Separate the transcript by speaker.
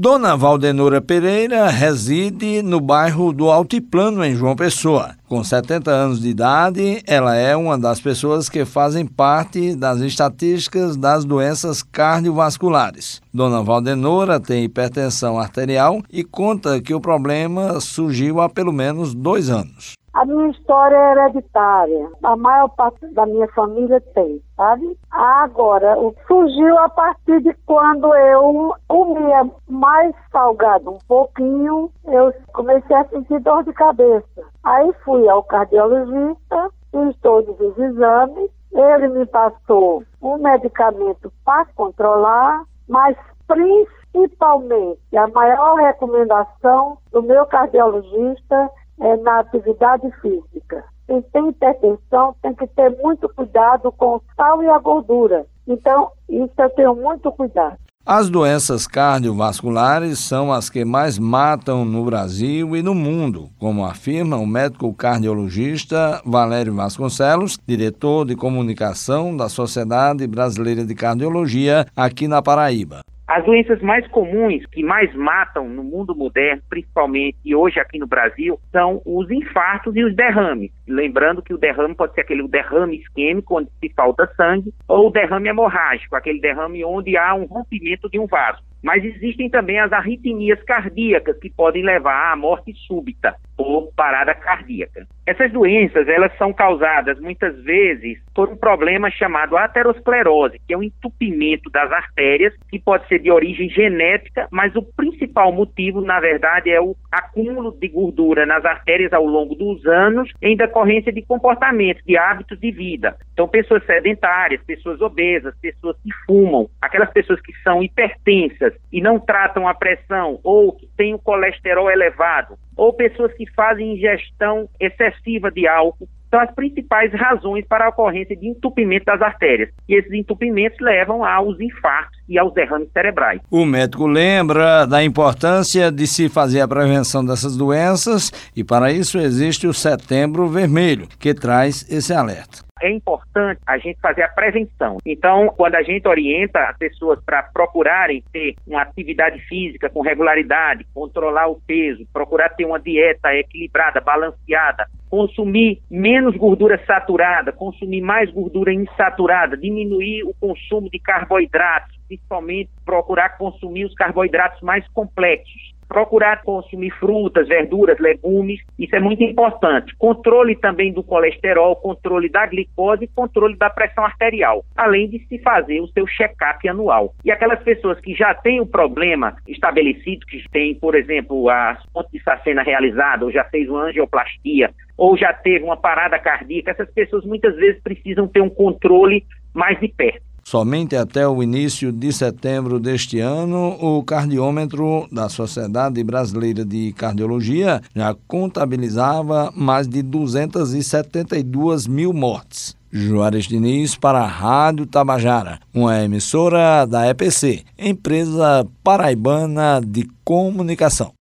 Speaker 1: Dona Valdenora Pereira reside no bairro do Altiplano, em João Pessoa. Com 70 anos de idade, ela é uma das pessoas que fazem parte das estatísticas das doenças cardiovasculares. Dona Valdenora tem hipertensão arterial e conta que o problema surgiu há pelo menos dois anos.
Speaker 2: A minha história é hereditária. A maior parte da minha família tem, sabe? Agora, surgiu a partir de quando eu comia mais salgado um pouquinho, eu comecei a sentir dor de cabeça. Aí fui ao cardiologista, fiz todos os exames, ele me passou um medicamento para controlar, mas principalmente a maior recomendação do meu cardiologista é, na atividade física. Quem tem hipertensão tem que ter muito cuidado com o sal e a gordura. Então, isso eu tenho muito cuidado.
Speaker 1: As doenças cardiovasculares são as que mais matam no Brasil e no mundo, como afirma o médico cardiologista Valério Vasconcelos, diretor de comunicação da Sociedade Brasileira de Cardiologia aqui na Paraíba.
Speaker 3: As doenças mais comuns que mais matam no mundo moderno, principalmente e hoje aqui no Brasil, são os infartos e os derrames. Lembrando que o derrame pode ser aquele derrame isquêmico, onde se falta sangue, ou o derrame hemorrágico, aquele derrame onde há um rompimento de um vaso. Mas existem também as arritmias cardíacas que podem levar à morte súbita por parada cardíaca. Essas doenças, elas são causadas muitas vezes por um problema chamado aterosclerose, que é um entupimento das artérias, que pode ser de origem genética, mas o principal motivo, na verdade, é o acúmulo de gordura nas artérias ao longo dos anos em decorrência de comportamentos, de hábitos de vida. Então, pessoas sedentárias, pessoas obesas, pessoas que fumam, aquelas pessoas que são hipertensas e não tratam a pressão ou que têm o colesterol elevado, ou pessoas que fazem ingestão excessiva de álcool, são as principais razões para a ocorrência de entupimento das artérias. E esses entupimentos levam aos infartos e aos derrames cerebrais.
Speaker 1: O médico lembra da importância de se fazer a prevenção dessas doenças e para isso existe o Setembro Vermelho, que traz esse alerta
Speaker 3: é importante a gente fazer a prevenção. Então, quando a gente orienta as pessoas para procurarem ter uma atividade física com regularidade, controlar o peso, procurar ter uma dieta equilibrada, balanceada, consumir menos gordura saturada, consumir mais gordura insaturada, diminuir o consumo de carboidratos, principalmente procurar consumir os carboidratos mais complexos procurar consumir frutas, verduras, legumes, isso é muito importante. Controle também do colesterol, controle da glicose e controle da pressão arterial, além de se fazer o seu check-up anual. E aquelas pessoas que já têm o problema estabelecido, que têm, por exemplo, a ponte de sacena realizada, ou já fez uma angioplastia, ou já teve uma parada cardíaca, essas pessoas muitas vezes precisam ter um controle mais de perto.
Speaker 1: Somente até o início de setembro deste ano, o cardiômetro da Sociedade Brasileira de Cardiologia já contabilizava mais de 272 mil mortes. Juarez Diniz para a Rádio Tabajara, uma emissora da EPC, empresa paraibana de comunicação.